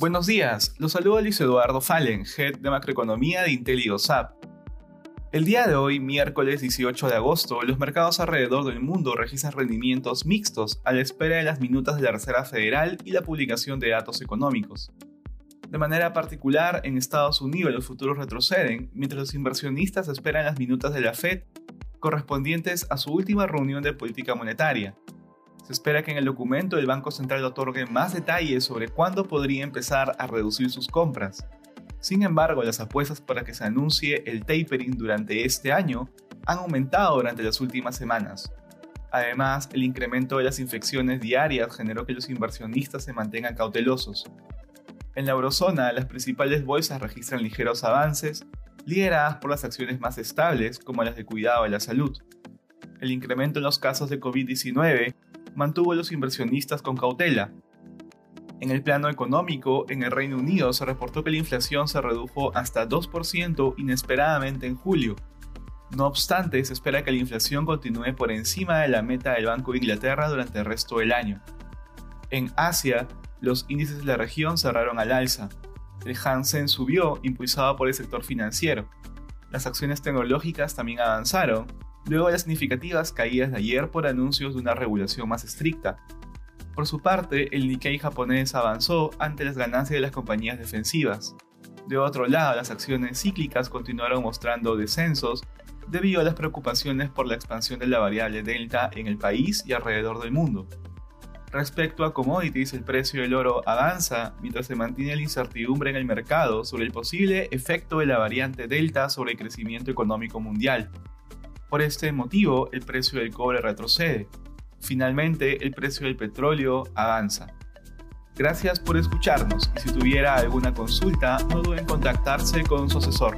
Buenos días, los saluda Luis Eduardo Fallen, Head de Macroeconomía de Intel y OSAP. El día de hoy, miércoles 18 de agosto, los mercados alrededor del mundo registran rendimientos mixtos a la espera de las minutas de la Reserva Federal y la publicación de datos económicos. De manera particular, en Estados Unidos los futuros retroceden, mientras los inversionistas esperan las minutas de la Fed correspondientes a su última reunión de política monetaria. Se espera que en el documento el Banco Central otorgue más detalles sobre cuándo podría empezar a reducir sus compras. Sin embargo, las apuestas para que se anuncie el tapering durante este año han aumentado durante las últimas semanas. Además, el incremento de las infecciones diarias generó que los inversionistas se mantengan cautelosos. En la eurozona, las principales bolsas registran ligeros avances, lideradas por las acciones más estables como las de cuidado de la salud. El incremento en los casos de COVID-19 mantuvo a los inversionistas con cautela, en el plano económico, en el Reino Unido se reportó que la inflación se redujo hasta 2% inesperadamente en julio. No obstante, se espera que la inflación continúe por encima de la meta del Banco de Inglaterra durante el resto del año. En Asia, los índices de la región cerraron al alza. El Hansen subió, impulsado por el sector financiero. Las acciones tecnológicas también avanzaron, luego de las significativas caídas de ayer por anuncios de una regulación más estricta, por su parte, el Nikkei japonés avanzó ante las ganancias de las compañías defensivas. De otro lado, las acciones cíclicas continuaron mostrando descensos debido a las preocupaciones por la expansión de la variable delta en el país y alrededor del mundo. Respecto a commodities, el precio del oro avanza mientras se mantiene la incertidumbre en el mercado sobre el posible efecto de la variante delta sobre el crecimiento económico mundial. Por este motivo, el precio del cobre retrocede, Finalmente, el precio del petróleo avanza. Gracias por escucharnos y si tuviera alguna consulta, no duden en contactarse con su asesor.